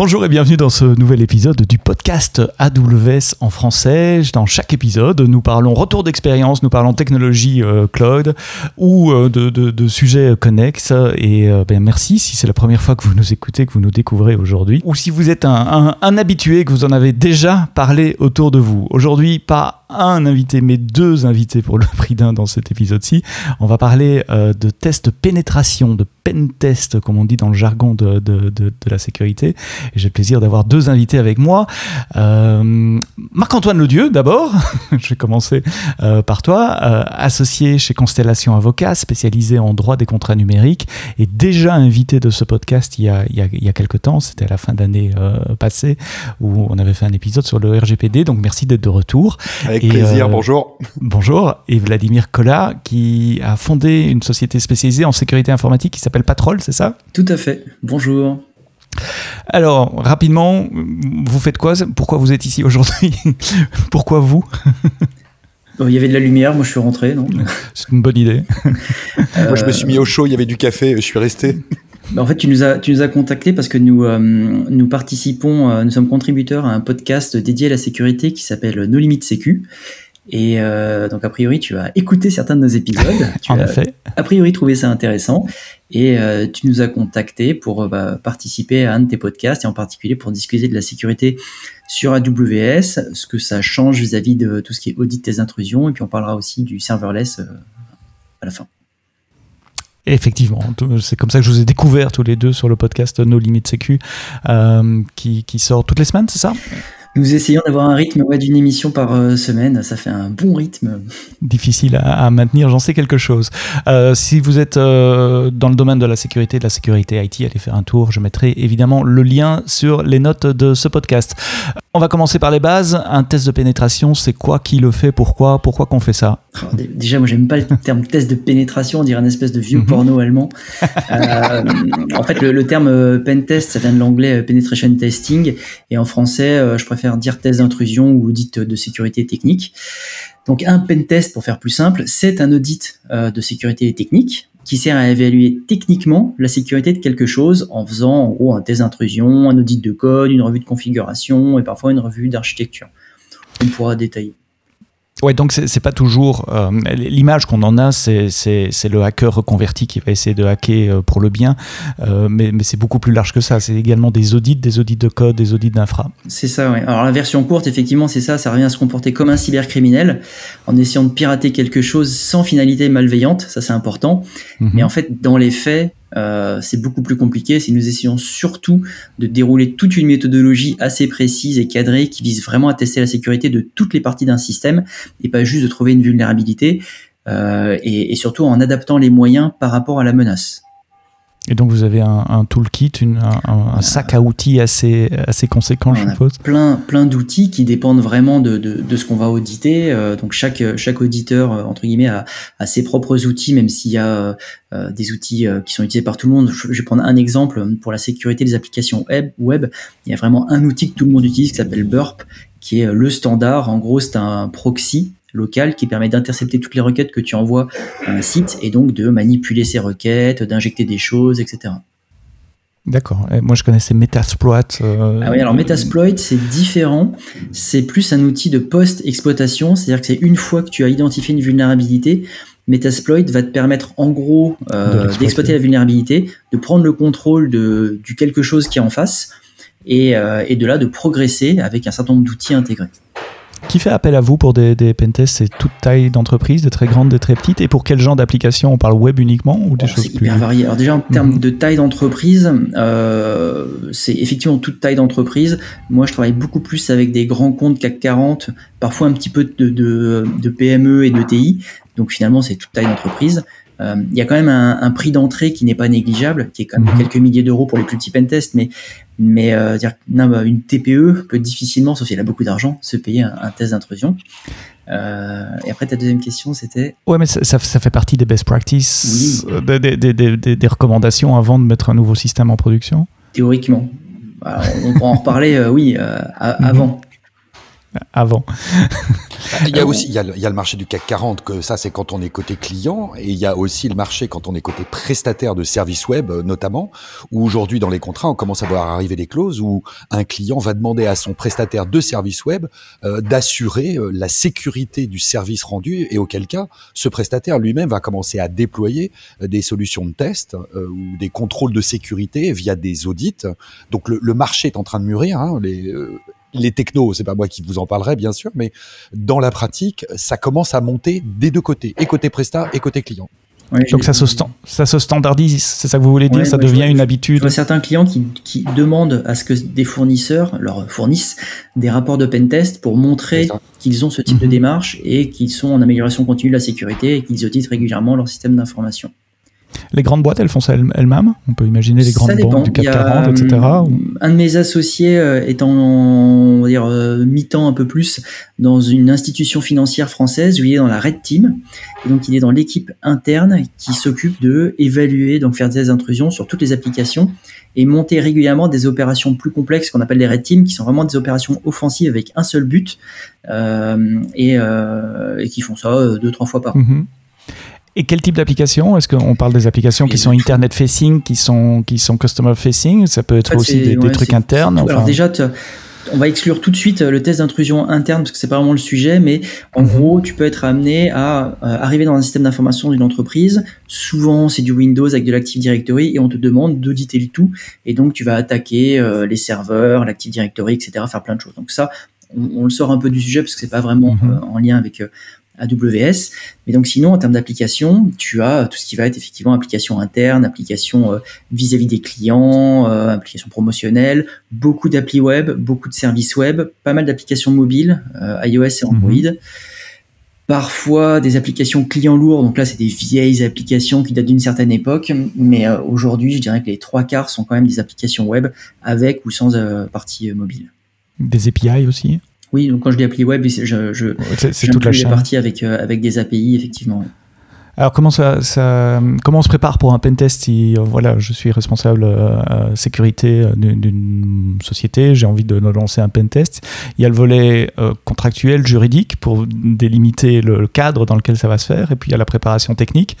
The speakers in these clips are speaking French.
Bonjour et bienvenue dans ce nouvel épisode du podcast AWS en français. Dans chaque épisode, nous parlons retour d'expérience, nous parlons technologie euh, cloud ou euh, de, sujets connexes. Et euh, ben, merci si c'est la première fois que vous nous écoutez, que vous nous découvrez aujourd'hui. Ou si vous êtes un, un habitué, que vous en avez déjà parlé autour de vous. Aujourd'hui, pas un invité, mais deux invités pour le prix d'un dans cet épisode-ci. On va parler de tests pénétration, de pen test, comme on dit dans le jargon de, de, de, la sécurité. Et j'ai le plaisir d'avoir deux invités avec moi. Euh, Marc-Antoine Ledieu, d'abord. je vais commencer euh, par toi. Euh, associé chez Constellation Avocat, spécialisé en droit des contrats numériques, et déjà invité de ce podcast il y a, il y a, il y a quelques temps. C'était à la fin d'année passée où on avait fait un épisode sur le RGPD. Donc merci d'être de retour. Avec plaisir, bonjour. Bonjour. Et Vladimir Kola, qui a fondé une société spécialisée en sécurité informatique qui s'appelle Patrol, c'est ça Tout à fait. Bonjour. Alors, rapidement, vous faites quoi? Pourquoi vous êtes ici aujourd'hui? Pourquoi vous? Il y avait de la lumière, moi je suis rentré, non C'est une bonne idée. moi je me suis mis au chaud, il y avait du café, je suis resté. Bah, en fait, tu nous as, tu nous as contacté parce que nous, euh, nous participons, euh, nous sommes contributeurs à un podcast dédié à la sécurité qui s'appelle No Limit Sécu. Et euh, donc, a priori, tu as écouté certains de nos épisodes. Tu en as, effet. A priori, trouvé ça intéressant. Et euh, tu nous as contacté pour euh, bah, participer à un de tes podcasts et en particulier pour discuter de la sécurité sur AWS, ce que ça change vis-à-vis de tout ce qui est audit des intrusions. Et puis, on parlera aussi du serverless à la fin. Effectivement, c'est comme ça que je vous ai découvert tous les deux sur le podcast No Limit Sécu qui sort toutes les semaines, c'est ça? Nous essayons d'avoir un rythme d'une émission par euh, semaine. Ça fait un bon rythme. Difficile à, maintenir, j'en sais quelque chose. Euh, si vous êtes euh, dans le domaine de la sécurité, de la sécurité IT, allez faire un tour. Je mettrai évidemment le lien sur les notes de ce podcast. On va commencer par les bases. Un test de pénétration, c'est quoi Qui le fait? Pourquoi? Pourquoi qu'on fait ça? Oh, Déjà, moi, j'aime pas le terme test de pénétration. On dirait une espèce de vieux mhm. porno allemand. en fait, le, le terme pen test, ça vient de l'anglais penetration testing. Et en français, je préfère dire test d'intrusion ou audit de sécurité technique. Donc un pen test, pour faire plus simple, c'est un audit euh, de sécurité technique qui sert à évaluer techniquement la sécurité de quelque chose en faisant en gros un test d'intrusion, un audit de code, une revue de configuration et parfois une revue d'architecture. On pourra détailler. Ouais, donc c'est pas toujours euh, l'image qu'on en a, c'est le hacker reconverti qui va essayer de hacker euh, pour le bien, euh, mais, mais c'est beaucoup plus large que ça. C'est également des audits, des audits de code, des audits d'infra. C'est ça, oui. Alors la version courte, effectivement, c'est ça. Ça revient à se comporter comme un cybercriminel en essayant de pirater quelque chose sans finalité malveillante. Ça, c'est important. Mhm. Mais en fait, dans les faits, euh, c'est beaucoup plus compliqué si nous essayons surtout de dérouler toute une méthodologie assez précise et cadrée qui vise vraiment à tester la sécurité de toutes les parties d'un système et pas juste de trouver une vulnérabilité euh, et, surtout en adaptant les moyens par rapport à la menace. Et donc vous avez un, toolkit, un, sac à outils assez, assez conséquent, je suppose. Plein, plein d'outils qui dépendent vraiment de, de, ce qu'on va auditer. Euh, donc chaque, chaque auditeur entre guillemets a, a ses propres outils, même s'il y a euh, des outils euh, qui sont utilisés par tout le monde. Je vais prendre un exemple pour la sécurité des applications web. web il y a vraiment un outil que tout le monde utilise qui s'appelle Burp, qui est le standard. En gros, c'est un proxy local qui permet d'intercepter toutes les requêtes que tu envoies à un site et donc de manipuler ces requêtes, d'injecter des choses, etc. D'accord. Moi, je connaissais Metasploit. Euh, ah oui, alors Metasploit, c'est différent. C'est plus un outil de post-exploitation. C'est-à-dire que c'est une fois que tu as identifié une vulnérabilité, Metasploit va te permettre en gros euh, d'exploiter la vulnérabilité, de prendre le contrôle de, du quelque chose qui est en face et, euh, et de là de progresser avec un certain nombre d'outils intégrés. Qui fait appel à vous pour des, des pentests C'est toute taille d'entreprise, des très grandes, des très petites? Et pour quel genre d'application? On parle web uniquement ou des choses C'est hyper varié. Alors déjà en termes mhm. de taille d'entreprise, euh, c'est effectivement toute taille d'entreprise. Moi, je travaille beaucoup plus avec des grands comptes CAC 40, parfois un petit peu de, de, de PME et de TI. Donc finalement, c'est toute taille d'entreprise. Euh, il y a quand même un, un prix d'entrée qui n'est pas négligeable, qui est quand même mhm. quelques milliers d'euros pour les plus petits pentests, mais mais euh, dire, non, bah, une TPE peut difficilement, sauf si elle a beaucoup d'argent, se payer un, test d'intrusion. Euh, et après, ta deuxième question, c'était? Ouais, mais ça, ça, fait partie des best practices, oui. Euh, des, des, des, des, recommandations avant de mettre un nouveau système en production? Théoriquement. on pourra en reparler, oui, avant. Avant. Il y a aussi il y a, le, marché du CAC 40, que ça c'est quand on est côté client, et il y a aussi le marché quand on est côté prestataire de services web euh, notamment, où aujourd'hui dans les contrats on commence à voir arriver des clauses où un client va demander à son prestataire de services web euh, d'assurer euh, la sécurité du service rendu, et auquel cas ce prestataire lui-même va commencer à déployer des solutions de test ou des contrôles de sécurité via des audits. Donc le, le marché est en train de mûrir. Hein, les, les technos, c'est pas moi qui vous en parlerai bien sûr, mais dans la pratique, ça commence à monter des deux côtés, et côté Presta et côté client. Donc ça se, ça se standardise, c'est ça que vous voulez dire Ça devient une habitude Il certains clients qui, demandent à ce que des fournisseurs leur fournissent des rapports de pentest pour montrer qu'ils ont ce type de mhm. démarche et qu'ils sont en amélioration continue de la sécurité et qu'ils auditent régulièrement leur système d'information. Les grandes boîtes, elles font ça elles-mêmes? On peut imaginer les grandes banques du CAC 40, etc. Un de mes associés euh, est en dire, euh, mi-temps un peu plus dans une institution financière française où il est dans la Red Team. Et donc, il est dans l'équipe interne qui s'occupe de évaluer, donc faire des intrusions sur toutes les applications et monter régulièrement des opérations plus complexes qu'on appelle les Red Teams, qui sont vraiment des opérations offensives avec un seul but euh, et, qui font ça deux, trois fois par an. Mhm. Et quel type d'application Est-ce qu'on parle des applications qui sont internet facing, qui sont qui sont customer facing? Ça peut être aussi des, trucs internes. Alors déjà, on va exclure tout de suite le test d'intrusion interne parce que c'est pas vraiment le sujet, mais en mhm. gros, tu peux être amené à euh, arriver dans un système d'information d'une entreprise. Souvent, c'est du Windows avec de l'Active Directory et on te demande d'auditer le tout. Et donc, tu vas attaquer euh, les serveurs, l'Active Directory, etc., faire plein de choses. Donc ça, on, le sort un peu du sujet parce que c'est pas vraiment mhm. euh, en lien avec AWS. Mais donc sinon, en termes d'application, tu as tout ce qui va être effectivement application interne, application euh, vis-à-vis des clients, euh, application promotionnelle, beaucoup d'applis web, beaucoup de services web, pas mal d'applications mobiles, euh, iOS et mhm. Android. Parfois des applications clients lourds, donc là c'est des vieilles applications qui datent d'une certaine époque, mais aujourd'hui je dirais que les trois quarts sont quand même des applications web avec ou sans partie mobile. Des API aussi? Oui, donc quand je dis appli web, je, je, c'est toute la chaîne. partie avec, euh, avec des API, effectivement. Alors comment ça, ça, comment on se prépare pour un pentest si euh, voilà je suis responsable euh, sécurité d'une société j'ai envie de lancer un pentest il y a le volet contractuel juridique pour délimiter le, cadre dans lequel ça va se faire et puis il y a la préparation technique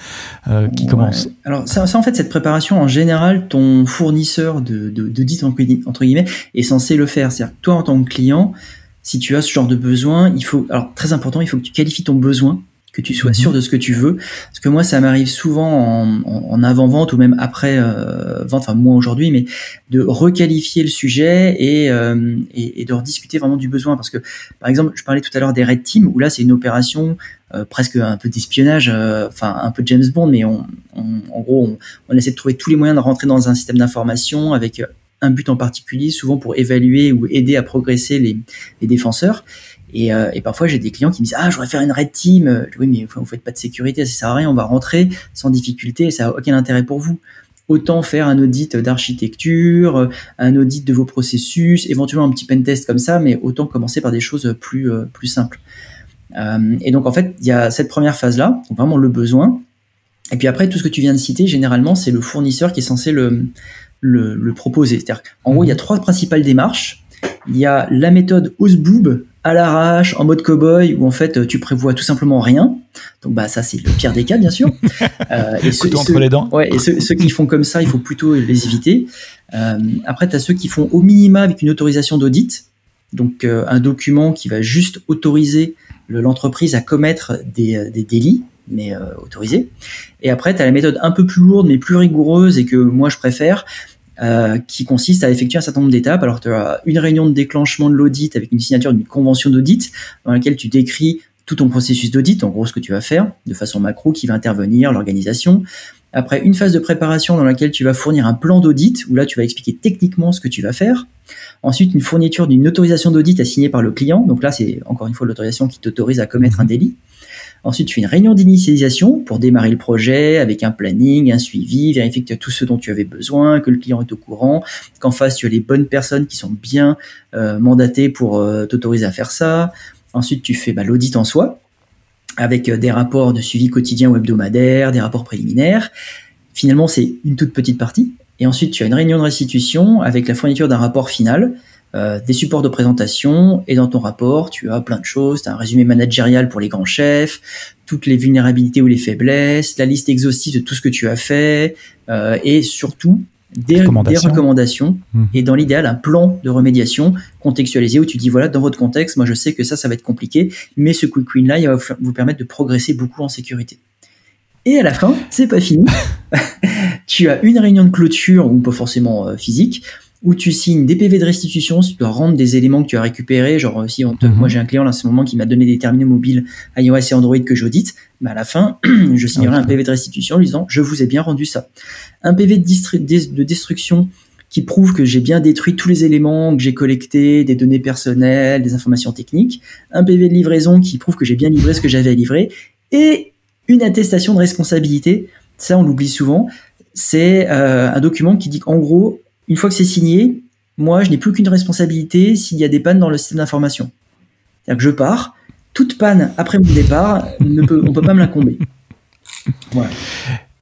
qui commence. Alors ça, en fait cette préparation en général ton fournisseur de de, entre guillemets est censé le faire c'est-à-dire toi en tant que client si tu as ce genre de besoin, il faut, alors très important, il faut que tu qualifies ton besoin, que tu sois mhm. sûr de ce que tu veux. Parce que moi, ça m'arrive souvent en, avant-vente ou même après euh, vente, enfin moi aujourd'hui, mais de requalifier le sujet euh, et, et, de rediscuter vraiment du besoin. Parce que, par exemple, je parlais tout à l'heure des Red Team, où là, c'est une opération euh, presque un peu d'espionnage, enfin un peu James Bond, mais on, en gros, on, on, essaie de trouver tous les moyens de rentrer dans un système d'information avec un but en particulier, souvent pour évaluer ou aider à progresser les, défenseurs. Et, euh, et parfois, j'ai des clients qui me disent Ah, je voudrais faire une red team. Oui, mais vous faites pas de sécurité, ça sert à rien. On va rentrer sans difficulté, ça n'a aucun intérêt pour vous. Autant faire un audit d'architecture, un audit de vos processus, éventuellement un petit pen test comme ça, mais autant commencer par des choses plus, euh, plus simples. Euh, et donc, en fait, il y a cette première phase-là, vraiment le besoin. Et puis après, tout ce que tu viens de citer, généralement, c'est le fournisseur qui est censé le, le, proposer. C'est-à-dire, en gros, il y a mhm. trois principales démarches. Il y a la méthode Osboob à l'arrache, en mode cowboy, où en fait tu prévois tout simplement rien. Donc bah ça c'est le pire des cas bien sûr. Euh, et ceux, entre les dents. Ouais, et ceux, qui font comme ça, il faut plutôt les éviter. Euh, après tu as ceux qui font au minima avec une autorisation d'audit, donc euh, un document qui va juste autoriser l'entreprise à commettre des, des délits mais euh, autorisé. Et après, tu as la méthode un peu plus lourde, mais plus rigoureuse et que moi je préfère, euh, qui consiste à effectuer un certain nombre d'étapes. Alors, tu as une réunion de déclenchement de l'audit avec une signature d'une convention d'audit dans laquelle tu décris tout ton processus d'audit, en gros ce que tu vas faire, de façon macro, qui va intervenir, l'organisation. Après, une phase de préparation dans laquelle tu vas fournir un plan d'audit, où là tu vas expliquer techniquement ce que tu vas faire. Ensuite, une fourniture d'une autorisation d'audit assignée par le client. Donc là, c'est encore une fois l'autorisation qui t'autorise à commettre un délit. Ensuite, tu fais une réunion d'initialisation pour démarrer le projet avec un planning, un suivi, vérifier que tu as tout ce dont tu avais besoin, que le client est au courant, qu'en face tu as les bonnes personnes qui sont bien euh, mandatées pour euh, t'autoriser à faire ça. Ensuite, tu fais bah, l'audit en soi avec euh, des rapports de suivi quotidien ou hebdomadaire, des rapports préliminaires. Finalement, c'est une toute petite partie. Et ensuite, tu as une réunion de restitution avec la fourniture d'un rapport final euh, des supports de présentation, et dans ton rapport, tu as plein de choses, tu as un résumé managérial pour les grands chefs, toutes les vulnérabilités ou les faiblesses, la liste exhaustive de tout ce que tu as fait, euh, et surtout des recommandations, mmh. et dans l'idéal un plan de remédiation contextualisé où tu dis voilà dans votre contexte moi je sais que ça ça va être compliqué mais ce quick win là il va vous permettre de progresser beaucoup en sécurité. Et à la fin c'est pas fini. Tu as une réunion de clôture ou pas forcément euh, physique où tu signes des PV de restitution si tu dois rendre des éléments que tu as récupérés. Genre, euh, si on mhm. moi j'ai un client là, en ce moment qui m'a donné des terminaux mobiles iOS et Android que j'audite, mais à la fin, je signerai un PV de restitution en lui disant je vous ai bien rendu ça. Un PV de, de destruction qui prouve que j'ai bien détruit tous les éléments que j'ai collectés, des données personnelles, des informations techniques. Un PV de livraison qui prouve que j'ai bien livré ce que j'avais à livrer. Et une attestation de responsabilité. Ça, on l'oublie souvent. C'est euh, un document qui dit qu'en gros, une fois que c'est signé, moi, je n'ai plus qu'une responsabilité s'il y a des pannes dans le système d'information. C'est-à-dire que je pars, toute panne après mon départ, on ne peut pas me l'incomber. Voilà.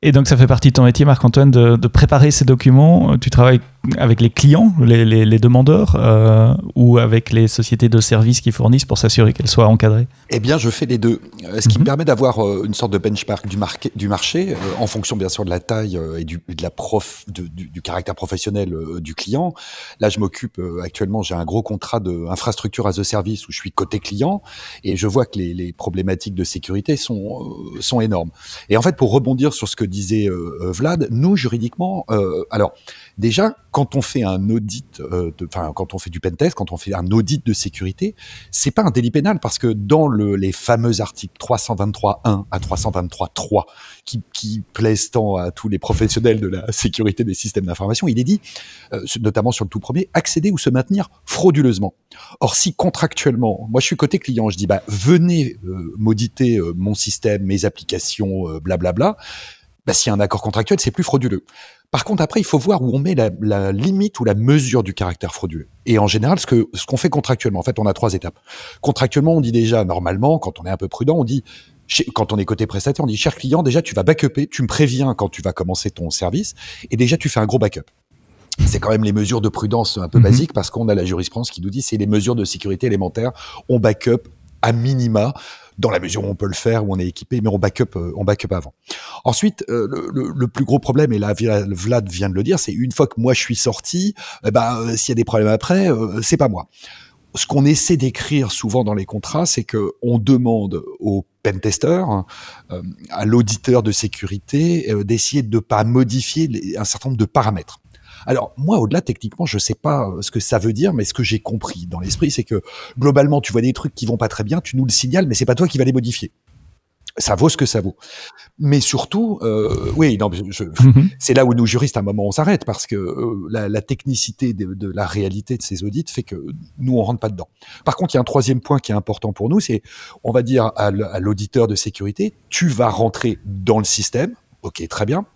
Et donc, ça fait partie de ton métier, Marc-Antoine, de, préparer ces documents. Tu travailles avec les clients, les, demandeurs, euh, ou avec les sociétés de services qui fournissent pour s'assurer qu'elles soient encadrées Eh bien, je fais les deux. Euh, ce qui me mhm. permet d'avoir euh, une sorte de benchmark du, du marché, en fonction bien sûr de la taille et du, de la prof, du, caractère professionnel du client. Là, je m'occupe actuellement, j'ai un gros contrat d'infrastructure as a service où je suis côté client et je vois que les, les problématiques de sécurité sont, sont énormes. Et en fait, pour rebondir sur ce que disait Vlad, nous, juridiquement, alors déjà, quand on fait un audit, euh, enfin quand on fait du pentest, quand on fait un audit de sécurité, c'est pas un délit pénal parce que dans le, les fameux articles 323.1 à 323.3 qui, qui plaisent tant à tous les professionnels de la sécurité des systèmes d'information, il est dit, euh, notamment sur le tout premier, accéder ou se maintenir frauduleusement. Or, si contractuellement, moi je suis côté client, je dis bah venez euh, mauditer mon système, mes applications, blablabla. Bla, bla, bah, s'il y a un accord contractuel, c'est plus frauduleux. Par contre, après, il faut voir où on met la, limite ou la mesure du caractère frauduleux. Et en général, ce que ce qu'on fait contractuellement, en fait, on a trois étapes. Contractuellement, on dit déjà normalement, quand on est un peu prudent, on dit quand on est côté prestataire, on dit cher client, déjà tu vas backuper, tu me préviens quand tu vas commencer ton service, et déjà tu fais un gros backup. C'est quand même les mesures de prudence un peu mhm. basiques parce qu'on a la jurisprudence qui nous dit c'est les mesures de sécurité élémentaires. On backup à minima dans la mesure où on peut le faire, où on est équipé, mais on backup, euh, on backup avant. Ensuite, euh, le, plus gros problème, et là Vlad vient de le dire, c'est une fois que moi je suis sorti, eh ben euh, s'il y a des problèmes après, c'est pas moi. Ce qu'on essaie d'écrire souvent dans les contrats, c'est que on demande au pentester, à l'auditeur de sécurité, d'essayer de ne pas modifier un certain nombre de paramètres. Alors moi, au-delà techniquement, je sais pas euh, ce que ça veut dire, mais ce que j'ai compris dans l'esprit, c'est que globalement, tu vois des trucs qui vont pas très bien, tu nous le signales, mais c'est pas toi qui vas les modifier ça vaut ce que ça vaut. Mais surtout, euh, oui, non, mhm. c'est là où nous juristes, à un moment, on s'arrête parce que euh, la, technicité de, la réalité de ces audits fait que nous, on rentre pas dedans. Par contre, il y a un troisième point qui est important pour nous, c'est, on va dire à l'auditeur de sécurité, tu vas rentrer dans le système, ok, très bien,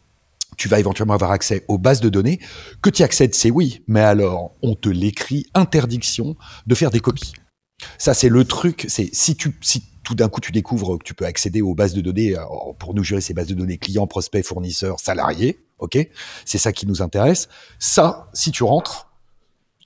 tu vas éventuellement avoir accès aux bases de données. Que tu accèdes, c'est oui, mais alors on te l'écrit interdiction de faire des copies. Ça, c'est le truc. C'est si tu si tout d'un coup tu découvres que tu peux accéder aux bases de données. Euh, pour nous gérer ces bases de données clients, prospects, fournisseurs, salariés. Ok, c'est ça qui nous intéresse. Ça, si tu rentres,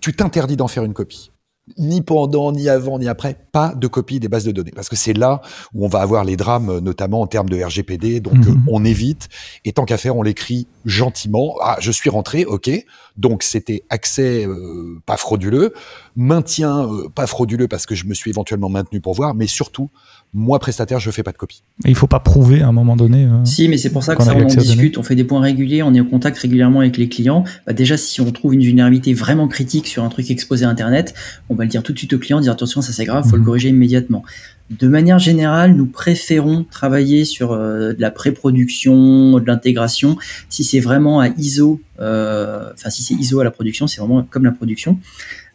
tu t'interdis d'en faire une copie ni pendant, ni avant, ni après, pas de copie des bases de données. Parce que c'est là où on va avoir les drames, notamment en termes de RGPD. Donc, mhm. on évite. Et tant qu'à faire, on l'écrit gentiment. Ah, je suis rentré, ok. Donc, c'était accès euh, pas frauduleux, maintien euh, pas frauduleux parce que je me suis éventuellement maintenu pour voir, mais surtout, moi, prestataire, je fais pas de copie. Et il faut pas prouver à un moment donné. si, mais c'est pour ça que ça, on en discute. On fait des points réguliers, on est en contact régulièrement avec les clients. Bah, déjà, si on trouve une vulnérabilité vraiment critique sur un truc exposé à Internet, on va le dire tout de suite au client, dire attention, ça c'est grave, faut le mhm. corriger immédiatement. De manière générale, nous préférons travailler sur euh, de la pré-production, de l'intégration. Si c'est vraiment à ISO, euh, enfin si c'est ISO à la production, c'est vraiment comme la production.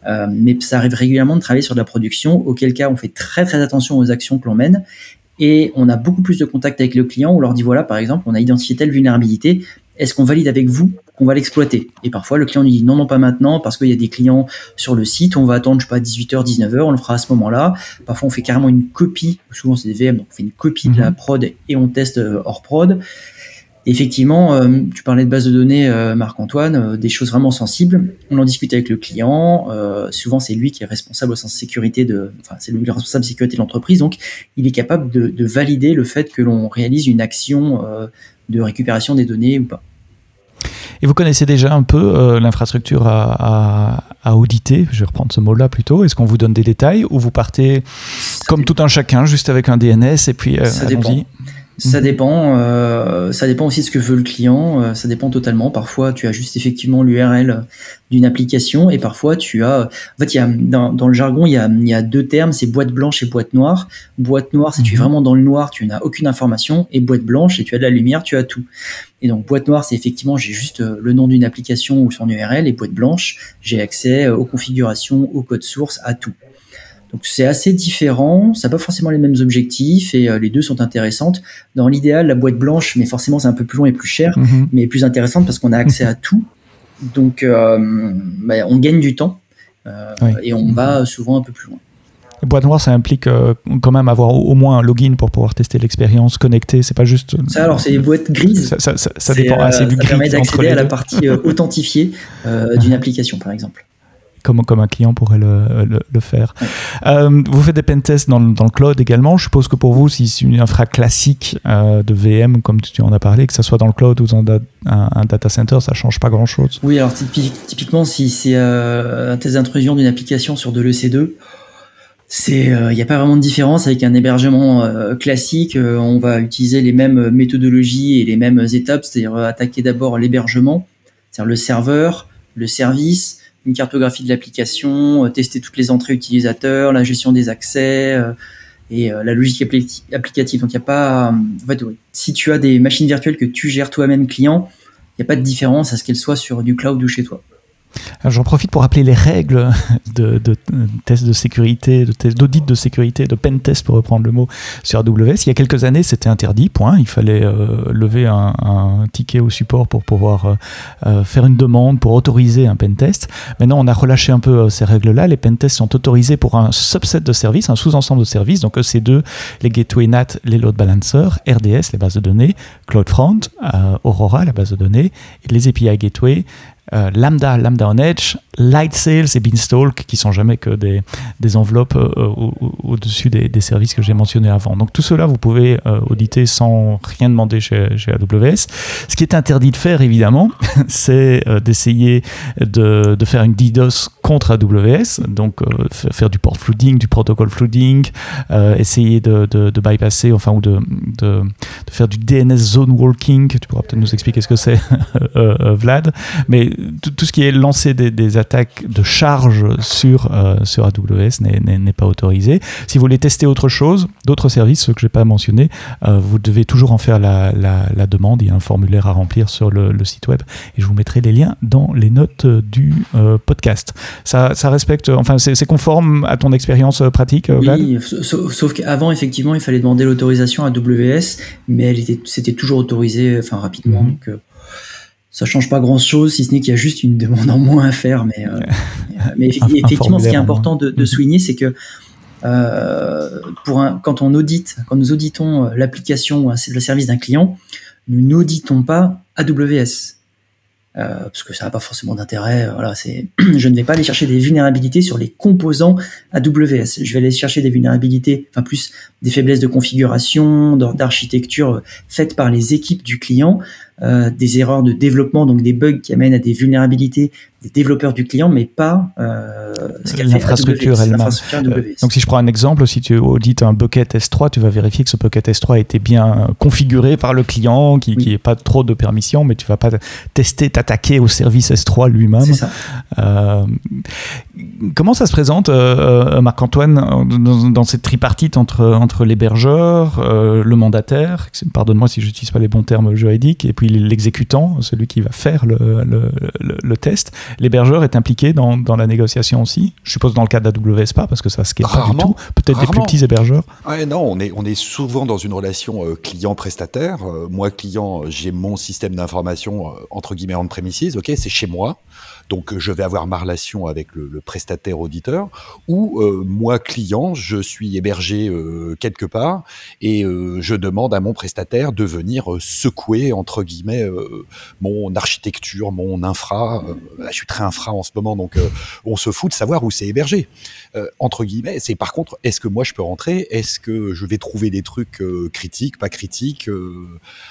Euh, mais ça arrive régulièrement de travailler sur de la production, auquel cas on fait très très attention aux actions que l'on mène et on a beaucoup plus de contact avec le client. On leur dit voilà, par exemple, on a identifié telle vulnérabilité. Est-ce qu'on valide avec vous qu'on va l'exploiter Et parfois, le client nous dit non, non, pas maintenant, parce qu'il y a des clients sur le site. On va attendre, je sais pas, 18h, 19h. On le fera à ce moment-là. Parfois, on fait carrément une copie. Souvent, c'est des VM, donc on fait une copie de la mhm. prod et on teste euh, hors prod. effectivement, euh, tu parlais de base de données, euh, Marc-Antoine, euh, des choses vraiment sensibles. On en discute avec le client. souvent, c'est lui qui est responsable au sens sécurité de, enfin, c'est lui le responsable de sécurité de l'entreprise. Donc, il est capable de, de, valider le fait que l'on réalise une action de récupération des données ou pas. Et vous connaissez déjà un peu l'infrastructure à, à, auditer, je vais reprendre ce mot-là plutôt. Est-ce qu'on vous donne des détails ou vous partez comme tout un chacun, juste avec un DNS et puis allons-y ça mhm. dépend. Euh, ça dépend aussi de ce que veut le client. Euh, ça dépend totalement. Parfois, tu as juste effectivement l'URL d'une application et parfois tu as. En fait, il y a dans, dans le jargon, il y, a, il y a deux termes. C'est boîte blanche et boîte noire. Boîte noire, c'est tu es mhm. vraiment dans le noir, tu n'as aucune information. Et boîte blanche, et tu as de la lumière, tu as tout. Et donc boîte noire, c'est effectivement j'ai juste euh, le nom d'une application ou son URL. Et boîte blanche, j'ai accès aux configurations, au code source, à tout. Donc c'est assez différent, ça n'a pas forcément les mêmes objectifs et euh, les deux sont intéressantes. Dans l'idéal, la boîte blanche, mais forcément c'est un peu plus long et plus cher, mhm. mais plus intéressante parce qu'on a accès à tout. Donc euh, bah, on gagne du temps euh, et on va souvent un peu plus loin. boîte noire, ça implique quand même avoir au, moins un login pour pouvoir tester l'expérience connectée. C'est pas juste. Ça, alors, c'est les boîtes grises. Ça, ça, ça dépend. Ah, ça permet d'accéder à la partie authentifiée d'une application, par exemple comme, un client pourrait le, faire. Euh, vous faites des pentests dans, dans, le cloud également. Je suppose que pour vous, si c'est une infra classique euh, de VM, comme tu en as parlé, que ce soit dans le cloud ou dans un, data center, ça change pas grand-chose. Oui, alors typiquement, si c'est euh, un test d'intrusion d'une application sur de l'EC2, il n'y a pas vraiment de différence avec un hébergement classique. on va utiliser les mêmes méthodologies et les mêmes étapes, c'est-à-dire attaquer d'abord l'hébergement, c'est-à-dire le serveur, le service, cartographie de l'application, euh, tester toutes les entrées utilisateurs, la gestion des accès euh, et euh, la logique applicative. Donc il n'y a pas, en fait, si tu as des machines virtuelles que tu gères toi-même client, il n'y a pas de différence à ce qu'elles soient sur du cloud ou chez toi. J'en profite pour rappeler les règles de, de, tests de sécurité, d'audit de, sécurité, de pen test pour reprendre le mot sur AWS. Il y a quelques années, c'était interdit, point. Il fallait euh, lever un, ticket au support pour pouvoir euh, euh, faire une demande pour autoriser un pen test. Maintenant, on a relâché un peu ces règles-là. Les pen tests sont autorisés pour un subset de services, un sous-ensemble de services. Donc EC2, les gateway NAT, les load balancers, RDS, les bases de données, CloudFront, Aurora, la base de données, et les API gateway, euh, Lambda, Lambda on Edge, Light Sales et Beanstalk, qui sont jamais que des, enveloppes euh, au-dessus des, services que j'ai mentionnés avant. Donc tout cela, vous pouvez euh, auditer sans rien demander chez, AWS. Ce qui est interdit de faire, évidemment, c'est d'essayer de, faire une DDoS contre AWS, donc faire du port flooding, du protocole flooding, essayer de, bypasser, enfin, ou de, de, faire du DNS zone walking, tu pourras peut-être nous expliquer ce que c'est, Vlad. Mais tout, ce qui est lancé des, attaques de charge sur, euh, sur AWS n'est pas autorisé. Si vous voulez tester autre chose, d'autres services, ceux que je n'ai pas mentionnés, euh, vous devez toujours en faire la, la, demande. Il y a un formulaire à remplir sur le, site web et je vous mettrai les liens dans les notes du euh, podcast. Ça, ça, respecte, enfin, c'est conforme à ton expérience pratique, Oui, sauf, qu'avant, effectivement, il fallait demander l'autorisation à AWS, mais c'était toujours autorisé enfin, rapidement. Mhm. Donc, ça change pas grand chose, si ce n'est qu'il y a juste une demande en moins à faire. Mais, euh, mais effectivement, ce qui est important de, de mhm. souligner, c'est que euh, pour un, quand on audite, quand nous auditons euh, l'application ou le service d'un client, nous n'auditons pas AWS. Euh, parce que ça n'a pas forcément d'intérêt. Voilà, c'est, je ne vais pas aller chercher des vulnérabilités sur les composants AWS. Je vais aller chercher des vulnérabilités, enfin plus des faiblesses de configuration, d'architecture faites par les équipes du client, euh, des erreurs de développement, donc des bugs qui amènent à des vulnérabilités des développeurs du client, mais pas euh, l'infrastructure elle-même. Euh, donc si je prends un exemple, si tu audites un bucket S3, tu vas vérifier que ce bucket S3 a été bien configuré par le client, qu'il n'y ait pas trop de permissions, mais tu vas pas tester, t'attaquer au service S3 lui-même. Euh, comment ça se présente, euh, Marc-Antoine, dans, dans, cette tripartite entre, entre l'hébergeur, le mandataire, pardonne-moi si je n'utilise pas les bons termes juridiques, et puis l'exécutant, celui qui va faire le, le, le test L'hébergeur est impliqué dans, dans, la négociation aussi Je suppose dans le cas d'AWS pas, parce que ça ce qui est pas du tout. Peut-être des plus petits hébergeurs ouais, Non, on est, on est souvent dans une relation euh, client-prestataire. Euh, moi, client, j'ai mon système d'information, euh, entre guillemets, en premises, ok, c'est chez moi. Donc je vais avoir ma relation avec le, prestataire auditeur, ou moi client, je suis hébergé quelque part et je demande à mon prestataire de venir secouer entre guillemets mon architecture, mon infra. je suis très infra en ce moment, donc on se fout de savoir où c'est hébergé. entre guillemets, c'est par contre, est-ce que moi je peux rentrer? Est-ce que je vais trouver des trucs critiques, pas critiques,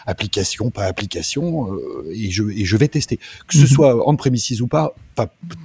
application, pas application, et je et je vais tester, que ce mhm. soit en premises ou pas,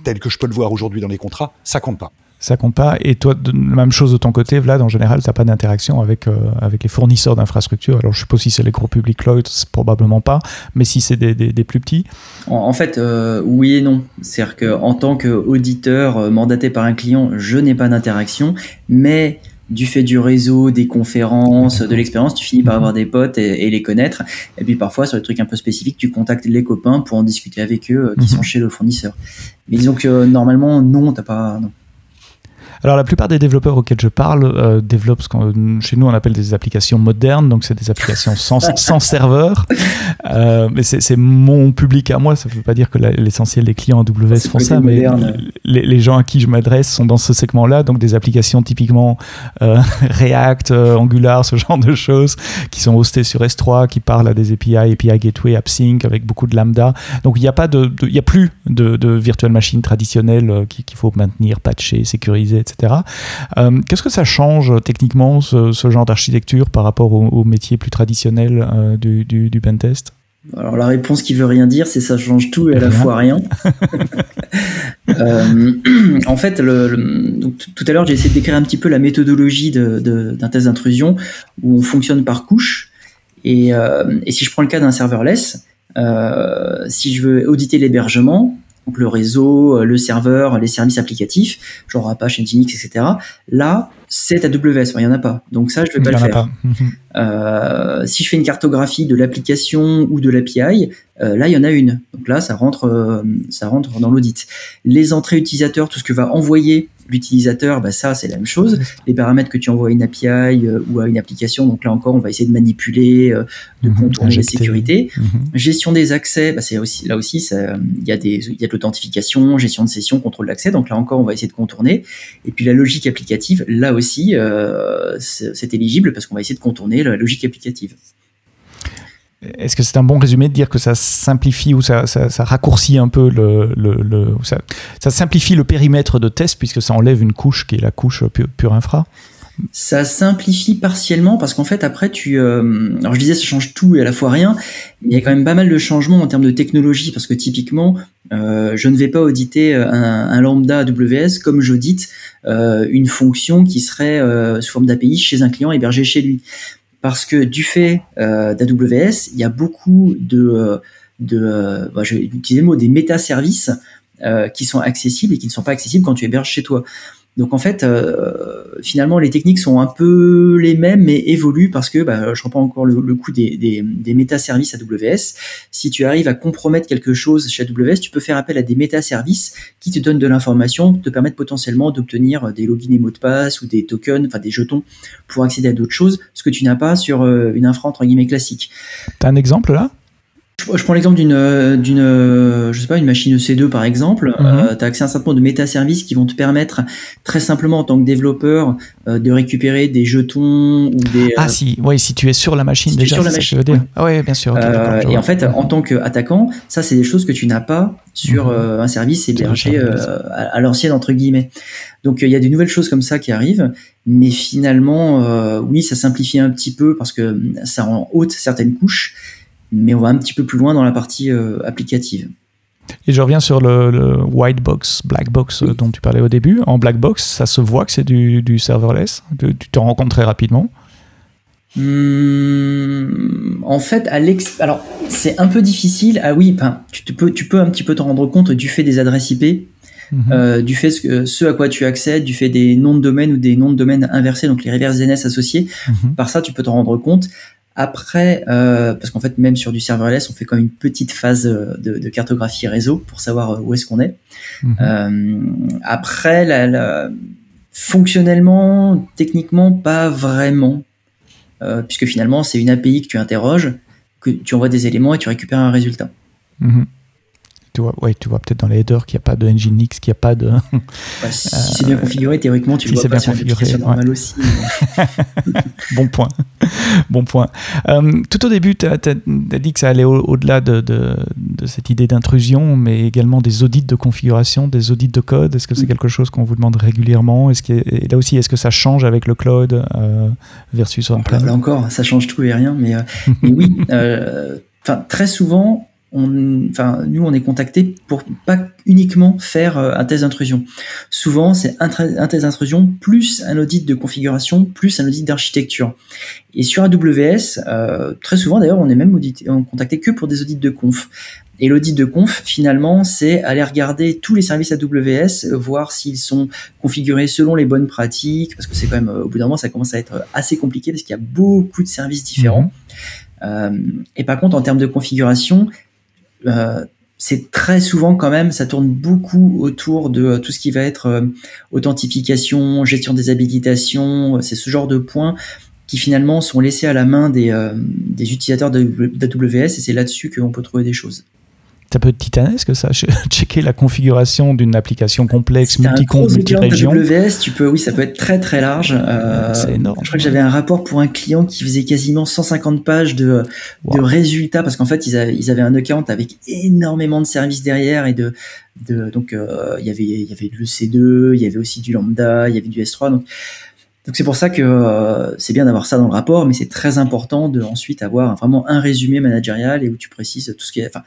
tel que je peux le voir aujourd'hui dans les contrats, ça compte pas ça compte pas. Et toi, de, même chose de ton côté, Vlad, en général, tu n'as pas d'interaction avec, euh, avec les fournisseurs d'infrastructures. Alors, je suppose si c'est les gros public cloud, probablement pas, mais si c'est des, des, plus petits? En, fait, euh, oui et non. C'est-à-dire qu'en tant qu'auditeur euh, mandaté par un client, je n'ai pas d'interaction, mais du fait du réseau, des conférences, de l'expérience, tu finis par avoir des potes et, les connaître. Et puis parfois, sur des trucs un peu spécifiques, tu contactes les copains pour en discuter avec eux qui mhm. sont chez le fournisseur. Mais disons que normalement, non, t'as pas. Non. Alors la plupart des développeurs auxquels je parle euh, développent ce qu'on chez nous on appelle des applications modernes, donc c'est des applications sans, sans serveur. Euh, mais c'est mon public à moi, ça ne veut pas dire que l'essentiel des clients AWS font ça, mais les, les, gens à qui je m'adresse sont dans ce segment-là, donc des applications typiquement euh, React, Angular, ce genre de choses, qui sont hostées sur S3, qui parlent à des API, API Gateway, AppSync, avec beaucoup de lambda. Donc il n'y a pas de, il a plus de, de virtual machine traditionnelle qu'il faut maintenir, patcher, sécuriser, etc. Euh, qu'est-ce que ça change euh, techniquement, ce, genre d'architecture, par rapport au, métier plus traditionnel euh, du, du, pentest? Alors la réponse qui veut rien dire, c'est ça change tout et à la fois rien. en fait, tout à l'heure, j'ai essayé de décrire un petit peu la méthodologie d'un test d'intrusion où on fonctionne par couche. Et, et, si je prends le cas d'un serverless, si je veux auditer l'hébergement, donc le réseau, euh, le serveur, les services applicatifs, genre Apache, Nginx, etc. Là, c'est AWS, il n'y en a pas. Donc ça, je ne vais pas le faire. Euh, si je fais une cartographie de l'application ou de l'API, euh, là, il y en a une. Donc là, ça rentre, ça rentre dans l'audit. Les entrées utilisateurs, tout ce que va envoyer l'utilisateur, bah ça c'est la même chose. Les paramètres que tu envoies à une API euh, ou à une application, donc là encore on va essayer de manipuler, euh, de mhm. contourner les sécurités. Mhm. Gestion des accès, bah, c'est aussi là aussi il y a des il y a de l'authentification, gestion de session, contrôle d'accès. Donc là encore on va essayer de contourner. Et puis la logique applicative, là aussi euh, c'est éligible parce qu'on va essayer de contourner la logique applicative. Est-ce que c'est un bon résumé de dire que ça simplifie ou ça, raccourcit un peu le, ça, simplifie le périmètre de test puisque ça enlève une couche qui est la couche pure, infra? Ça simplifie partiellement parce qu'en fait après tu euh, alors je disais ça change tout et à la fois rien il y a quand même pas mal de changements en termes de technologie parce que typiquement euh, je ne vais pas auditer un, lambda AWS comme j'audite euh, une fonction qui serait sous forme d'API chez un client hébergé chez lui parce que du fait euh, d'AWS, il y a beaucoup de, euh, de euh, bah, je vais utiliser le mot, des métaservices qui sont accessibles et qui ne sont pas accessibles quand tu héberges chez toi. Donc en fait, euh, finalement, les techniques sont un peu les mêmes, mais évoluent parce que, bah, je reprends encore le, coup des, des, des métaservices AWS. Si tu arrives à compromettre quelque chose chez AWS, tu peux faire appel à des métaservices qui te donnent de l'information, te permettent potentiellement d'obtenir des logins et mots de passe ou des tokens, enfin des jetons pour accéder à d'autres choses, ce que tu n'as pas sur euh, une infra entre guillemets classique. T'as un exemple là? Je, prends l'exemple d'une, d'une, je sais pas, une machine EC2 par exemple. Mhm. Euh, tu as accès à un certain nombre de métaservices qui vont te permettre très simplement en tant que développeur euh, de récupérer des jetons ou des. Ah euh, si, oui, si tu es sur la machine déjà. Sur la machine. dire. Ah oui, bien sûr. et en fait, en tant qu'attaquant, ça c'est des choses que tu n'as pas sur mhm. un service hébergé à, à l'ancienne entre guillemets. Donc il y a des nouvelles choses comme ça qui arrivent, mais finalement, oui, ça simplifie un petit peu parce que ça rend haute certaines couches mais on va un petit peu plus loin dans la partie euh, applicative. Et je reviens sur le, white box, black box euh, dont tu parlais au début. En black box, ça se voit que c'est du, serverless. Tu t'en rends compte très rapidement. Hmm, en fait, à alors c'est un peu difficile. Ah oui, tu, peux, tu peux un petit peu t'en rendre compte du fait des adresses IP, mhm. euh, du fait ce, ce, à quoi tu accèdes, du fait des noms de domaine ou des noms de domaine inversés, donc les reverse DNS associés. Mhm. Par ça, tu peux t'en rendre compte. Après, euh, parce qu'en fait, même sur du serverless, on fait quand même une petite phase euh, de, cartographie réseau pour savoir euh, où est-ce qu'on est. Mhm. après, la, fonctionnellement, techniquement, pas vraiment, puisque finalement, c'est une API que tu interroges, que tu envoies des éléments et tu récupères un résultat. Mhm. Tu vois, ouais, tu vois peut-être dans les headers qu'il n'y a pas de Nginx, qu'il n'y a pas de. si c'est bien configuré, théoriquement, tu le vois bien sur configuré, normal aussi. bon point. bon point. Euh, tout au début, tu as, dit que ça allait au-delà de, de, cette idée d'intrusion, mais également des audits de configuration, des audits de code. Est-ce que c'est mm. quelque chose qu'on vous demande régulièrement? Est-ce que, Et là aussi, est-ce que ça change avec le cloud euh, versus on-prem? Là encore, ça change tout et rien, mais, mais oui. Enfin, très souvent, enfin, nous, on est contacté pour pas uniquement faire euh, un test d'intrusion. Souvent, c'est un, test d'intrusion plus un audit de configuration plus un audit d'architecture. Et sur AWS, euh, très souvent, d'ailleurs, on est même audité, contacté que pour des audits de conf. Et l'audit de conf, finalement, c'est aller regarder tous les services AWS, voir s'ils sont configurés selon les bonnes pratiques, parce que c'est quand même, au bout d'un moment, ça commence à être assez compliqué parce qu'il y a beaucoup de services différents. Mmh. Euh, et par contre, en termes de configuration, euh, c'est très souvent quand même, ça tourne beaucoup autour de euh, tout ce qui va être euh, authentification, gestion des habilitations, c'est ce genre de points qui finalement sont laissés à la main des, des utilisateurs d'AWS et c'est là-dessus qu'on peut trouver des choses peut être titanesque ça, checker la configuration d'une application complexe, multi-compte, multi-région. AWS, tu peux, oui, ça peut être très très large. Euh, c'est énorme. Je crois que j'avais un rapport pour un client qui faisait quasiment 150 pages de, de résultats parce qu'en fait ils avaient, ils avaient un account avec énormément de services derrière et de, de donc euh, il y avait il y avait du C2, il y avait aussi du lambda, il y avait du S3 donc donc c'est pour ça que euh, c'est bien d'avoir ça dans le rapport, mais c'est très important de ensuite avoir vraiment un résumé managérial et où tu précises tout ce qui est, enfin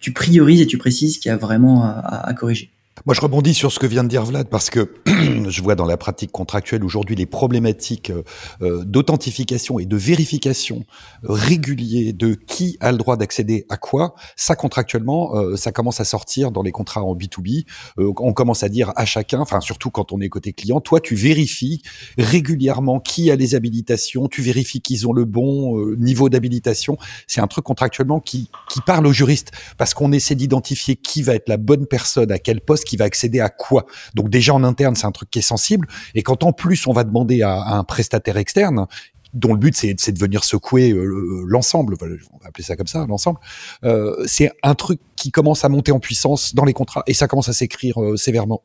tu priorises et tu précises qu'il y a vraiment à corriger. Moi, je rebondis sur ce que vient de dire Vlad parce que je vois dans la pratique contractuelle aujourd'hui les problématiques euh, euh, d'authentification et de vérification euh, régulier de qui a le droit d'accéder à quoi. Ça, contractuellement, ça commence à sortir dans les contrats en B2B. on commence à dire à chacun, enfin surtout quand on est côté client, toi, tu vérifies régulièrement qui a les habilitations, tu vérifies qu'ils ont le bon niveau d'habilitation. C'est un truc contractuellement qui, qui parle aux juristes parce qu'on essaie d'identifier qui va être la bonne personne à quel poste qui va accéder à quoi? Donc déjà en interne, c'est un truc qui est sensible. Et quand en plus on va demander à, un prestataire externe, dont le but c'est de venir secouer euh, l'ensemble, on va appeler ça comme ça, l'ensemble, euh, c'est un truc qui commence à monter en puissance dans les contrats et ça commence à s'écrire euh, sévèrement.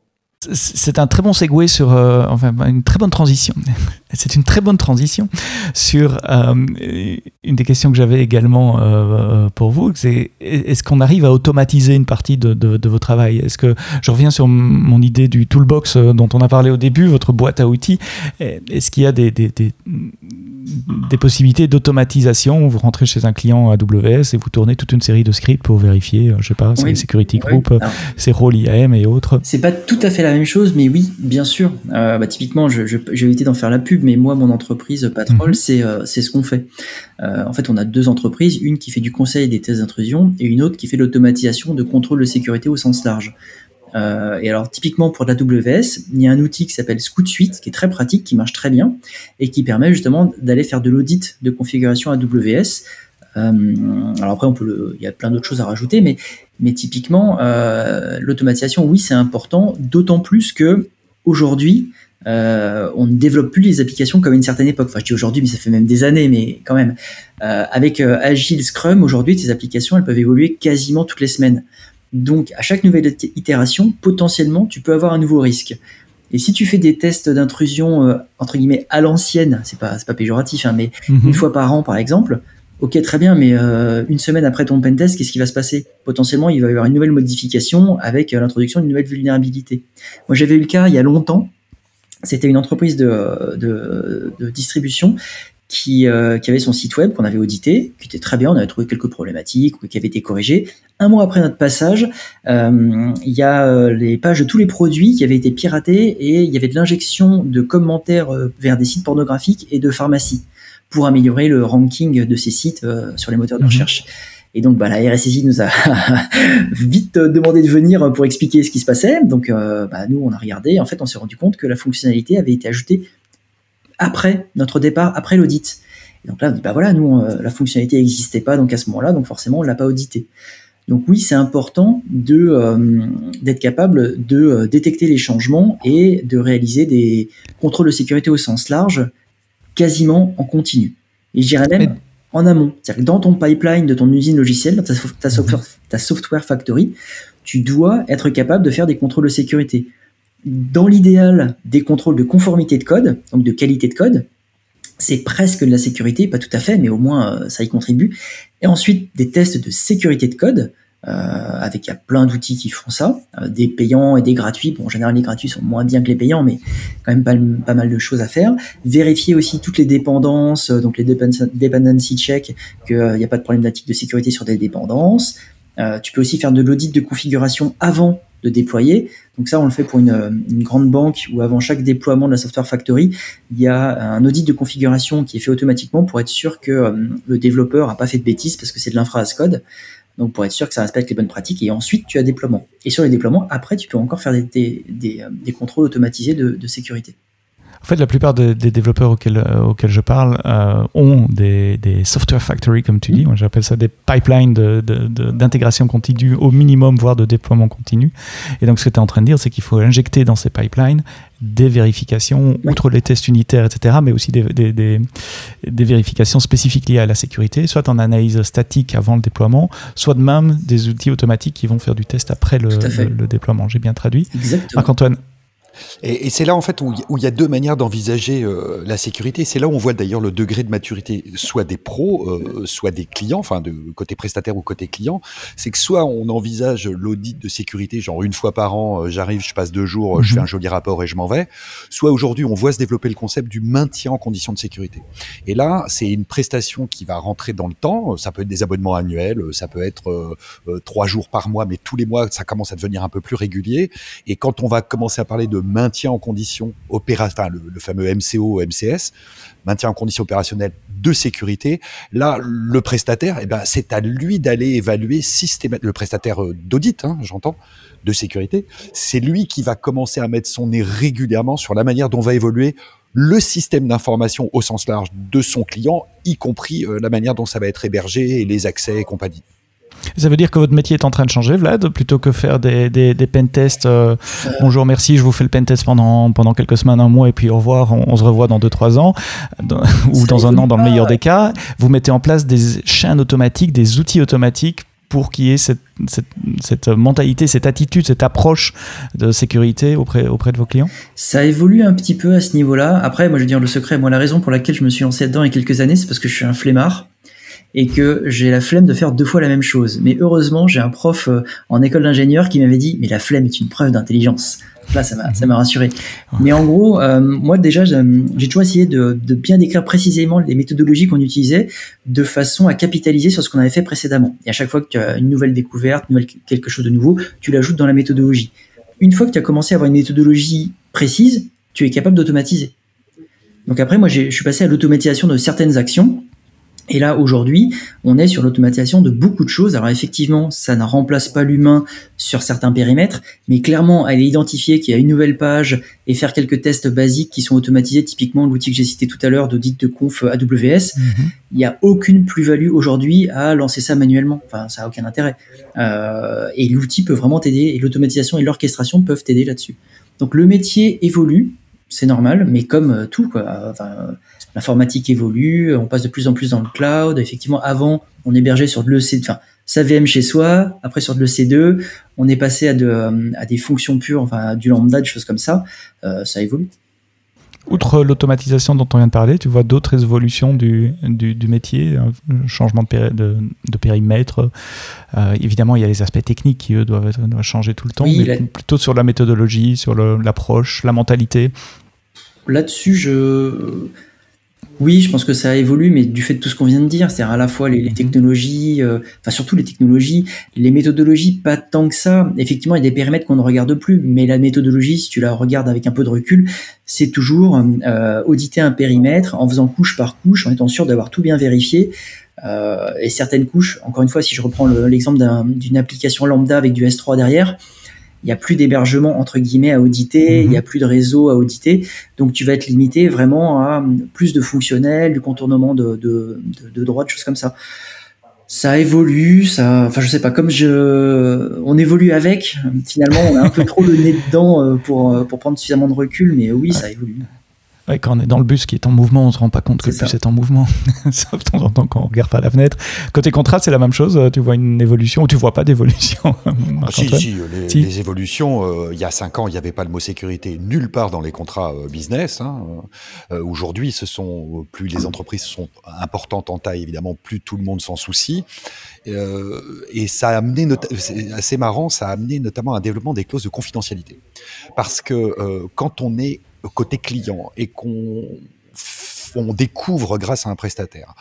C'est un très bon segue sur, euh, enfin, une très bonne transition. C'est une très bonne transition sur euh, une des questions que j'avais également euh, pour vous. C'est est-ce qu'on arrive à automatiser une partie de, vos travail? Est-ce que je reviens sur mon idée du toolbox dont on a parlé au début, votre boîte à outils Est-ce qu'il y a des, des possibilités d'automatisation vous rentrez chez un client AWS et vous tournez toute une série de scripts pour vérifier, je sais pas, c'est security group, c'est rôle IAM et autres C'est pas tout à fait la même chose, mais oui, bien sûr. Euh, bah, typiquement, je, je, j'ai évité d'en faire la pub, mais moi, mon entreprise Patrol, mhm. c'est, euh, c'est ce qu'on fait. Euh, en fait, on a deux entreprises, une qui fait du conseil des tests d'intrusion et une autre qui fait l'automatisation de contrôle de sécurité au sens large. Euh, et alors, typiquement pour l'AWS, il y a un outil qui s'appelle Scout Suite, qui est très pratique, qui marche très bien, et qui permet justement d'aller faire de l'audit de configuration AWS. Euh, alors après, il y a plein d'autres choses à rajouter, mais, typiquement, euh, l'automatisation, oui, c'est important, d'autant plus que aujourd'hui, euh, on ne développe plus les applications comme à une certaine époque. Enfin, je dis aujourd'hui, mais ça fait même des années, mais quand même. Euh, avec Agile Scrum, aujourd'hui, tes applications, elles peuvent évoluer quasiment toutes les semaines. Donc, à chaque nouvelle itération, potentiellement, tu peux avoir un nouveau risque. Et si tu fais des tests d'intrusion euh, entre guillemets à l'ancienne, c'est pas pas péjoratif, hein, mais mhm. une fois par an par exemple, ok très bien, mais euh, une semaine après ton pentest, qu'est-ce qui va se passer? Potentiellement, il va y avoir une nouvelle modification avec euh, l'introduction d'une nouvelle vulnérabilité. Moi, j'avais eu le cas il y a longtemps. C'était une entreprise de, de distribution euh, qui, avait son site web qu'on avait audité, qui était très bien, on avait trouvé quelques problématiques qui avaient été corrigées. Un mois après notre passage, euh, il y a euh, les pages de tous les produits qui avaient été piratés et il y avait de l'injection de commentaires vers des sites pornographiques et de pharmacies pour améliorer le ranking de ces sites sur les moteurs de mhm. recherche. Et donc, bah, la RSSI nous a vite demandé de venir pour expliquer ce qui se passait. Donc, bah, nous, on a regardé. En fait, on s'est rendu compte que la fonctionnalité avait été ajoutée après notre départ, après l'audit. donc là, on dit, bah voilà, nous, euh, la fonctionnalité n'existait pas, donc à ce moment-là, donc forcément, on l'a pas audité. Donc oui, c'est important de euh, d'être capable de euh, détecter les changements et de réaliser des contrôles de sécurité au sens large, quasiment en continu. Et je dirais même en amont. C'est-à-dire que dans ton pipeline de ton usine logicielle, dans ta, ta software factory, tu dois être capable de faire des contrôles de sécurité. Dans l'idéal, des contrôles de conformité de code, donc de qualité de code, c'est presque de la sécurité, pas tout à fait, mais au moins euh, ça y contribue. Et ensuite, des tests de sécurité de code, euh, avec il y a plein d'outils qui font ça, euh, des payants et des gratuits. Bon, en général, les gratuits sont moins bien que les payants, mais quand même pas, mal de choses à faire. Vérifier aussi toutes les dépendances, donc les dependency check, qu'il n'y a pas de problématique de sécurité sur des dépendances. tu peux aussi faire de l'audit de configuration avant de déployer. Donc ça, on le fait pour une, une, grande banque où avant chaque déploiement de la Software Factory, il y a un audit de configuration qui est fait automatiquement pour être sûr que euh, le développeur n'a pas fait de bêtises parce que c'est de l'infra as code. Donc pour être sûr que ça respecte les bonnes pratiques. Et ensuite, tu as déploiement. Et sur les déploiements, après, tu peux encore faire des, euh, contrôles automatisés de sécurité. En fait, la plupart des, développeurs auxquels, euh, auxquels je parle euh, ont des, des, software factory, comme tu dis. Moi, j'appelle ça des pipelines d'intégration de, de, continue au minimum, voire de déploiement continu. Et donc, ce que tu es en train de dire, c'est qu'il faut injecter dans ces pipelines des vérifications, outre les tests unitaires, etc., mais aussi des, vérifications spécifiques liées à la sécurité, soit en analyse statique avant le déploiement, soit de même des outils automatiques qui vont faire du test après le, le, déploiement. J'ai bien traduit. Marc-Antoine, et, et c'est là en fait où il y a deux manières d'envisager euh, la sécurité. C'est là où on voit d'ailleurs le degré de maturité, soit des pros, euh, soit des clients, enfin de côté prestataire ou côté client. C'est que soit on envisage l'audit de sécurité, genre une fois par an, euh, j'arrive, je passe deux jours, je fais mhm. un joli rapport et je m'en vais. Soit aujourd'hui, on voit se développer le concept du maintien en conditions de sécurité. Et là, c'est une prestation qui va rentrer dans le temps. Ça peut être des abonnements annuels, ça peut être trois jours par mois, mais tous les mois, ça commence à devenir un peu plus régulier. Et quand on va commencer à parler de maintien en condition opérationnelle, enfin le, fameux MCO, MCS, maintien en condition opérationnelle de sécurité. Là, le prestataire, eh ben, c'est à lui d'aller évaluer systématiquement, le prestataire euh, d'audit, hein, j'entends, de sécurité, c'est lui qui va commencer à mettre son nez régulièrement sur la manière dont va évoluer le système d'information au sens large de son client, y compris euh, la manière dont ça va être hébergé et les accès et compagnie. Ça veut dire que votre métier est en train de changer, Vlad, plutôt que faire des, des, des pentests. Euh, bonjour, merci, je vous fais le pentest pendant, pendant quelques semaines, un mois, et puis au revoir, on, se revoit dans 2-3 ans, ou dans un an dans le meilleur des cas. Vous mettez en place des chaînes automatiques, des outils automatiques pour qu'il y ait cette, cette, cette, mentalité, cette attitude, cette approche de sécurité auprès, auprès de vos clients? Ça évolue un petit peu à ce niveau-là. Après, moi je veux dire le secret, moi la raison pour laquelle je me suis lancé dedans il y a quelques années, c'est parce que je suis un flemmard et que j'ai la flemme de faire deux fois la même chose. Mais heureusement, j'ai un prof euh, en école d'ingénieur qui m'avait dit, mais la flemme est une preuve d'intelligence. Là, ça m'a, ça m'a rassuré. Mais en gros, euh, moi déjà, j'ai toujours essayé de, de, bien décrire précisément les méthodologies qu'on utilisait de façon à capitaliser sur ce qu'on avait fait précédemment. Et à chaque fois que tu as une nouvelle découverte, nouvelle, quelque chose de nouveau, tu l'ajoutes dans la méthodologie. Une fois que tu as commencé à avoir une méthodologie précise, tu es capable d'automatiser. Donc après, moi, je suis passé à l'automatisation de certaines actions et là, aujourd'hui, on est sur l'automatisation de beaucoup de choses. Alors effectivement, ça ne remplace pas l'humain sur certains périmètres, mais clairement, aller identifier qu'il y a une nouvelle page et faire quelques tests basiques qui sont automatisés, typiquement l'outil que j'ai cité tout à l'heure d'audit de conf AWS, mhm. il n'y a aucune plus-value aujourd'hui à lancer ça manuellement. Enfin, ça n'a aucun intérêt. Euh, et l'outil peut vraiment t'aider, et l'automatisation et l'orchestration peuvent t'aider là-dessus. Donc le métier évolue, c'est normal, mais comme euh, tout, quoi. Enfin, l'informatique évolue, on passe de plus en plus dans le cloud. Effectivement, avant, on hébergeait sur de l'EC, enfin, sa VM chez soi, après sur de l'EC2, on est passé euh, à des fonctions pures, enfin, du lambda, des choses comme ça. Euh, ça évolue. Outre l'automatisation dont on vient de parler, tu vois d'autres évolutions du, du, du, métier, changement de, de, de périmètre. Euh, évidemment, il y a les aspects techniques qui, eux, doivent, doivent changer tout le temps, mais plutôt sur la méthodologie, sur l'approche, la mentalité. Là-dessus, je oui, je pense que ça évolue, mais du fait de tout ce qu'on vient de dire, c'est-à-dire à la fois les, les mhm. technologies, euh, enfin surtout les technologies, les méthodologies, pas tant que ça. Effectivement, il y a des périmètres qu'on ne regarde plus, mais la méthodologie, si tu la regardes avec un peu de recul, c'est toujours euh, auditer un périmètre en faisant couche par couche, en étant sûr d'avoir tout bien vérifié. Euh, et certaines couches, encore une fois, si je reprends l'exemple d'une application lambda avec du S3 derrière, il y a plus d'hébergement entre guillemets à auditer, il y a mhm. plus de réseau à auditer, donc tu vas être limité vraiment à plus de fonctionnels, du contournement de, de, de, droits, de choses comme ça. Ça évolue, ça, enfin je sais pas, comme je, on évolue avec. Finalement, on a un peu trop le nez dedans euh, pour pour prendre suffisamment de recul, mais oui, ça évolue. Ouais, quand on est dans le bus qui est en mouvement, on se rend pas compte que le bus est en mouvement. Sauf de temps en temps quand on regarde par la fenêtre. Côté contrat, c'est la même chose. Tu vois une évolution ou tu vois pas d'évolution ah, si, si, les, les évolutions. Euh, il y a cinq ans, il n'y avait pas le mot sécurité nulle part dans les contrats euh, business. Hein. Euh, Aujourd'hui, ce sont plus les entreprises sont importantes en taille, évidemment, plus tout le monde s'en soucie. et ça a amené, c'est assez marrant, ça a amené notamment un développement des clauses de confidentialité, parce que quand on est côté client et qu'on on découvre grâce à un prestataire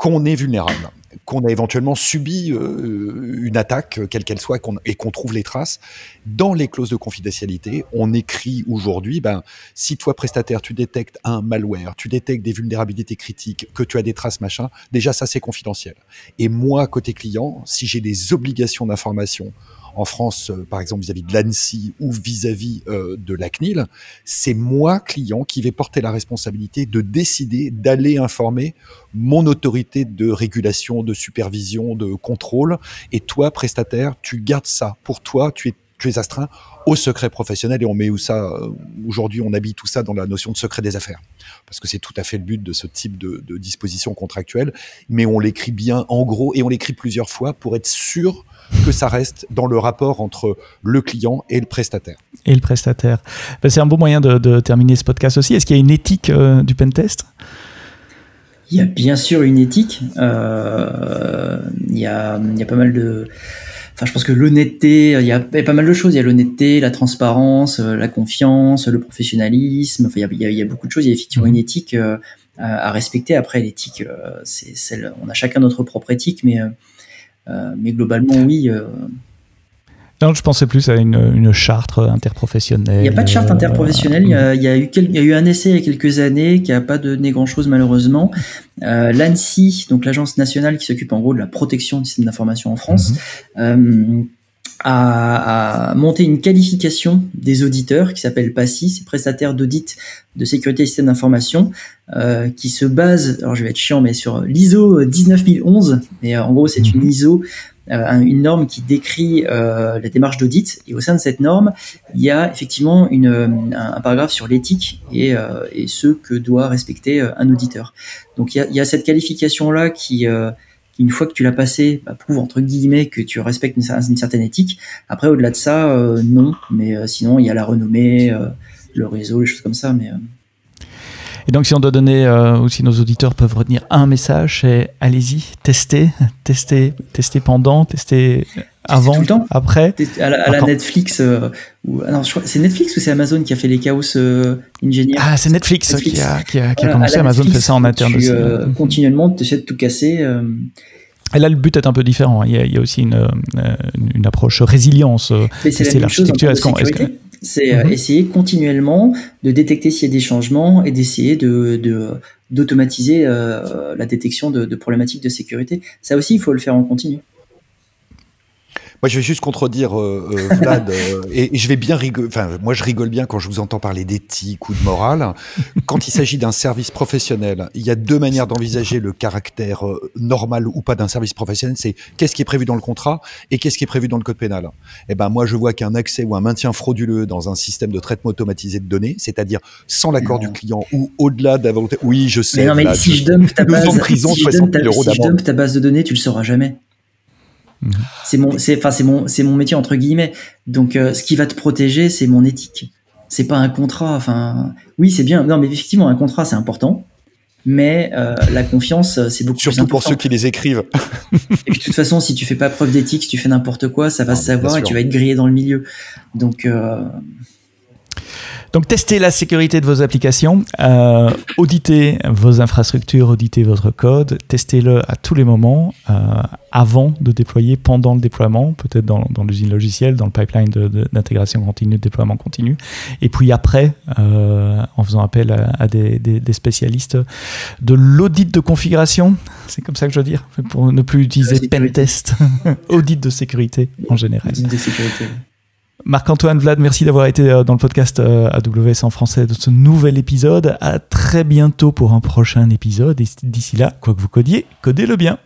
qu'on est vulnérable, qu'on a éventuellement subi euh, une attaque, quelle qu'elle soit, et qu'on trouve les traces, dans les clauses de confidentialité, on écrit aujourd'hui, ben, si toi, prestataire, tu détectes un malware, tu détectes des vulnérabilités critiques, que tu as des traces, machin, déjà, ça, c'est confidentiel. Et moi, côté client, si j'ai des obligations d'information en France, euh, par exemple vis-à-vis de l'ANSI ou vis-à-vis euh, de la CNIL, c'est moi, client, qui vais porter la responsabilité de décider d'aller informer mon autorité de régulation, de supervision, de contrôle. Et toi, prestataire, tu gardes ça pour toi, tu es tu es astreint au secret professionnel et on met où ça euh, aujourd'hui on habille tout ça dans la notion de secret des affaires parce que c'est tout à fait le but de ce type de, de disposition contractuelle mais on l'écrit bien en gros et on l'écrit plusieurs fois pour être sûr que ça reste dans le rapport entre le client et le prestataire. Et le prestataire. Ben, c'est un bon moyen de, terminer ce podcast aussi. Est-ce qu'il y a une éthique euh, du pentest? Il y a bien sûr une éthique. Euh, il, y a, il y a pas mal de... Enfin, je pense que l'honnêteté, il y, a, pas mal de choses. Il y a l'honnêteté, la transparence, euh, la confiance, le professionnalisme. Enfin, il y a, il y a beaucoup de choses. Il y a effectivement une éthique à respecter. Après, l'éthique, c'est celle. On a chacun notre propre éthique, mais euh, mais globalement, oui. Euh. Non, je pensais plus à une, charte interprofessionnelle. Il n'y a pas de charte interprofessionnelle. Il y, a, eu il y, a, eu un essai il y a quelques années qui n'a pas donné grand-chose malheureusement. Euh, L'ANSI, donc l'agence nationale qui s'occupe en gros de la protection du système d'information en France, mhm a, monté une qualification des auditeurs qui s'appelle PASSI, c'est prestataire d'audit de sécurité et système d'information, euh, qui se base, alors je vais être chiant, mais sur l'ISO 19011, mais euh, en gros c'est une mhm. ISO, euh, une norme qui décrit euh, la démarche d'audit, et au sein de cette norme, il y a effectivement une, un, paragraphe sur l'éthique et, et, ce que doit respecter un auditeur. Donc il y a, il y a cette qualification-là qui une fois que tu l'as passé, bah, prouve entre guillemets que tu respectes une, certaine éthique. Après, au-delà de ça, euh, non. Mais euh, sinon, il y a la renommée, euh, le réseau, les choses comme ça. Et donc, si on doit donner, ou si nos auditeurs peuvent retenir un message, c'est allez-y, testez, testez, testez pendant, testez avant, tout le temps. après. À la, Netflix, ou, c'est Netflix ou c'est Amazon qui a fait les chaos engineers? Ah, c'est Netflix, qui a, qui a, commencé. Amazon fait ça en interne aussi. continuellement, tu essaies de tout casser. Et là, le but est un peu différent. Il y a, aussi une, euh, une, approche résilience. C'est l'architecture. C'est euh, mhm. essayer continuellement de détecter s'il y a des changements et d'essayer de, d'automatiser euh, la détection de, de, problématiques de sécurité. Ça aussi, il faut le faire en continu. Moi, je vais juste contredire euh, euh Vlad, euh, et, je vais bien rigoler. Enfin, moi, je rigole bien quand je vous entends parler d'éthique ou de morale. Quand il s'agit d'un service professionnel, il y a deux manières d'envisager le caractère euh, normal ou pas d'un service professionnel. C'est qu'est-ce qui est prévu dans le contrat et qu'est-ce qui est prévu dans le code pénal. Eh ben, moi, je vois qu'un accès ou un maintien frauduleux dans un système de traitement automatisé de données, c'est-à-dire sans l'accord du client ou au-delà de la volonté. Oui, je sais. Mais non, mais si je donne ta base, si je donne ta base de données, tu le sauras jamais. C'est mon, c'est, enfin, c'est mon, c'est mon métier entre guillemets. Donc, euh, ce qui va te protéger, c'est mon éthique. C'est pas un contrat. Enfin, oui, c'est bien. Non, mais effectivement, un contrat, c'est important. Mais euh, la confiance, c'est beaucoup Surtout pour ceux qui les écrivent. et puis, de toute façon, si tu fais pas preuve d'éthique, si tu fais n'importe quoi, ça va se savoir et tu vas être grillé dans le milieu. Donc, euh, donc testez la sécurité de vos applications, euh, auditez vos infrastructures, auditez votre code, testez-le à tous les moments, euh, avant de déployer, pendant le déploiement, peut-être dans, l'usine logicielle, dans le pipeline d'intégration continue, de déploiement continu, et puis après, euh, en faisant appel à, des, spécialistes de l'audit de configuration, c'est comme ça que je veux dire, pour ne plus utiliser pentest, audit de sécurité en général. Audit de sécurité. Marc-Antoine Vlad, merci d'avoir été euh, dans le podcast euh, AWS en français de ce nouvel épisode. À très bientôt pour un prochain épisode. Et d'ici là, quoi que vous codiez, codez-le bien.